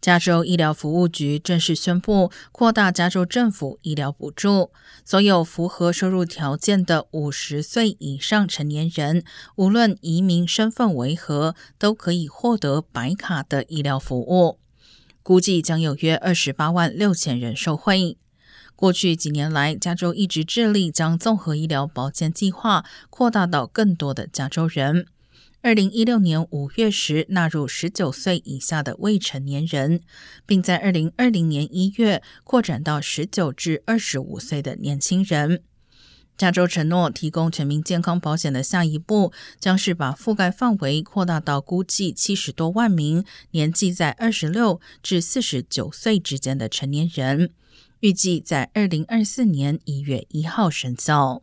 加州医疗服务局正式宣布扩大加州政府医疗补助，所有符合收入条件的五十岁以上成年人，无论移民身份为何，都可以获得白卡的医疗服务。估计将有约二十八万六千人受惠。过去几年来，加州一直致力将综合医疗保健计划扩大到更多的加州人。二零一六年五月时纳入十九岁以下的未成年人，并在二零二零年一月扩展到十九至二十五岁的年轻人。加州承诺提供全民健康保险的下一步，将是把覆盖范围扩大到估计七十多万名年纪在二十六至四十九岁之间的成年人，预计在二零二四年一月一号生效。